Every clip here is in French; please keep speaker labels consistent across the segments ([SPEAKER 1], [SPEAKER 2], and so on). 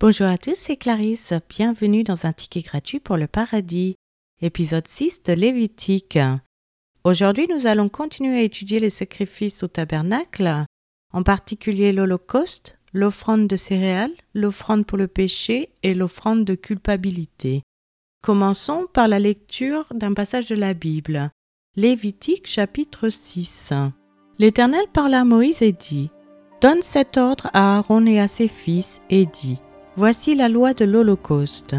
[SPEAKER 1] Bonjour à tous, c'est Clarisse. Bienvenue dans un ticket gratuit pour le paradis, épisode 6 de Lévitique. Aujourd'hui, nous allons continuer à étudier les sacrifices au tabernacle, en particulier l'Holocauste, l'offrande de céréales, l'offrande pour le péché et l'offrande de culpabilité. Commençons par la lecture d'un passage de la Bible. Lévitique chapitre 6. L'Éternel parla à Moïse et dit Donne cet ordre à Aaron et à ses fils et dit Voici la loi de l'Holocauste.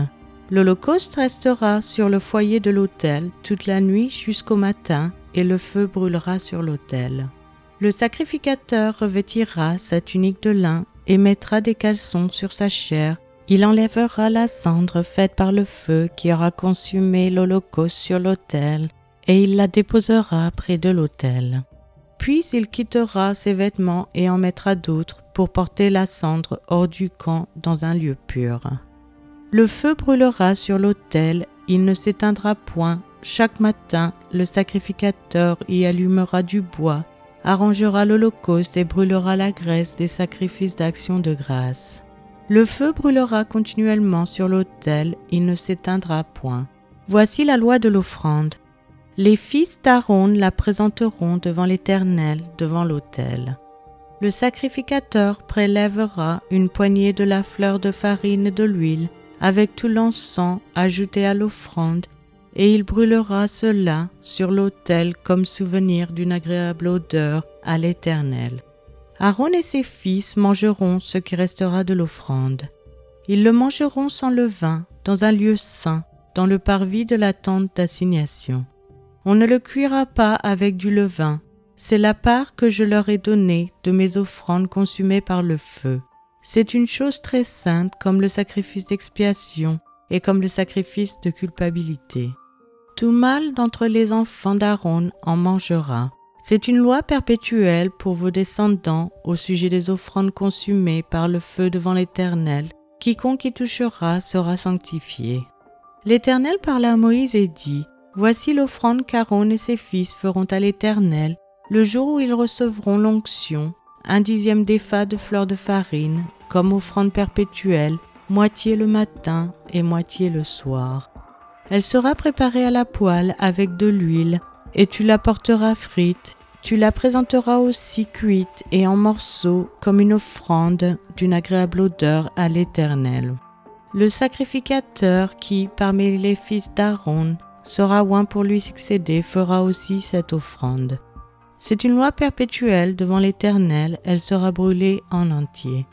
[SPEAKER 1] L'Holocauste restera sur le foyer de l'autel toute la nuit jusqu'au matin, et le feu brûlera sur l'autel. Le sacrificateur revêtira sa tunique de lin et mettra des caleçons sur sa chair. Il enlèvera la cendre faite par le feu qui aura consumé l'Holocauste sur l'autel, et il la déposera près de l'autel. Puis il quittera ses vêtements et en mettra d'autres pour porter la cendre hors du camp dans un lieu pur. Le feu brûlera sur l'autel, il ne s'éteindra point. Chaque matin, le sacrificateur y allumera du bois, arrangera l'holocauste et brûlera la graisse des sacrifices d'action de grâce. Le feu brûlera continuellement sur l'autel, il ne s'éteindra point. Voici la loi de l'offrande. Les fils d'Aaron la présenteront devant l'Éternel, devant l'autel. Le sacrificateur prélèvera une poignée de la fleur de farine et de l'huile, avec tout l'encens ajouté à l'offrande, et il brûlera cela sur l'autel comme souvenir d'une agréable odeur à l'Éternel. Aaron et ses fils mangeront ce qui restera de l'offrande. Ils le mangeront sans levain, dans un lieu saint, dans le parvis de la tente d'assignation. On ne le cuira pas avec du levain, c'est la part que je leur ai donnée de mes offrandes consumées par le feu. C'est une chose très sainte comme le sacrifice d'expiation et comme le sacrifice de culpabilité. Tout mâle d'entre les enfants d'Aaron en mangera. C'est une loi perpétuelle pour vos descendants au sujet des offrandes consumées par le feu devant l'Éternel. Quiconque y touchera sera sanctifié. L'Éternel parla à Moïse et dit, Voici l'offrande qu'Aaron et ses fils feront à l'Éternel le jour où ils recevront l'onction, un dixième d'effa de fleurs de farine, comme offrande perpétuelle, moitié le matin et moitié le soir. Elle sera préparée à la poêle avec de l'huile, et tu la porteras frite. Tu la présenteras aussi cuite et en morceaux comme une offrande d'une agréable odeur à l'Éternel. Le sacrificateur qui, parmi les fils d'Aaron, sera oint pour lui succéder, fera aussi cette offrande. C'est une loi perpétuelle devant l'Éternel, elle sera brûlée en entier.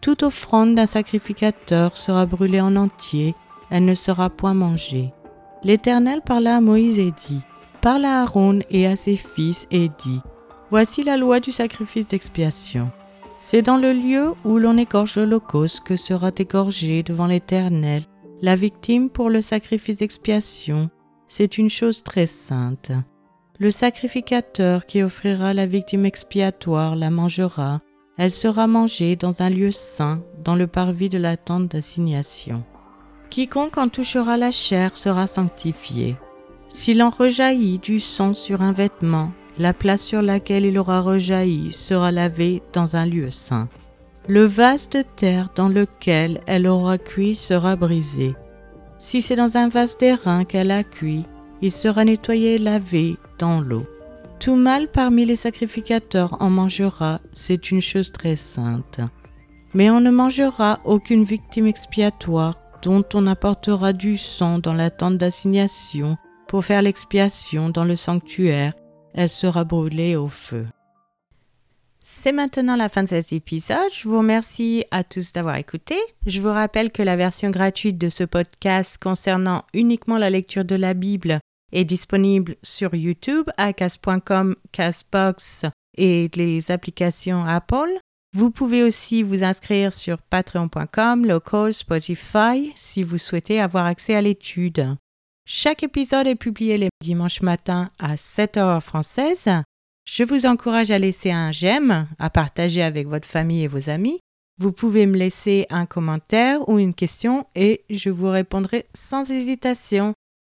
[SPEAKER 1] Toute offrande d'un sacrificateur sera brûlée en entier, elle ne sera point mangée. L'Éternel parla à Moïse et dit, Parle à Aaron et à ses fils et dit, Voici la loi du sacrifice d'expiation. C'est dans le lieu où l'on égorge l'Holocauste que sera égorgée devant l'Éternel la victime pour le sacrifice d'expiation c'est une chose très sainte. Le sacrificateur qui offrira la victime expiatoire la mangera, elle sera mangée dans un lieu saint, dans le parvis de la tente d'assignation. Quiconque en touchera la chair sera sanctifié. S'il en rejaillit du sang sur un vêtement, la place sur laquelle il aura rejailli sera lavée dans un lieu saint. Le vase de terre dans lequel elle aura cuit sera brisé. Si c'est dans un vase d'airain qu'elle a cuit, il sera nettoyé et lavé l'eau. Tout mâle parmi les sacrificateurs en mangera, c'est une chose très sainte. Mais on ne mangera aucune victime expiatoire dont on apportera du sang dans la tente d'assignation pour faire l'expiation dans le sanctuaire, elle sera brûlée au feu. C'est maintenant la fin de cet épisode. Je vous remercie à tous d'avoir écouté. Je vous rappelle que la version gratuite de ce podcast concernant uniquement la lecture de la Bible est disponible sur YouTube, acas.com, Casbox et les applications Apple. Vous pouvez aussi vous inscrire sur patreon.com, local, Spotify si vous souhaitez avoir accès à l'étude. Chaque épisode est publié les dimanches matins à 7h française je vous encourage à laisser un j'aime, à partager avec votre famille et vos amis. Vous pouvez me laisser un commentaire ou une question et je vous répondrai sans hésitation.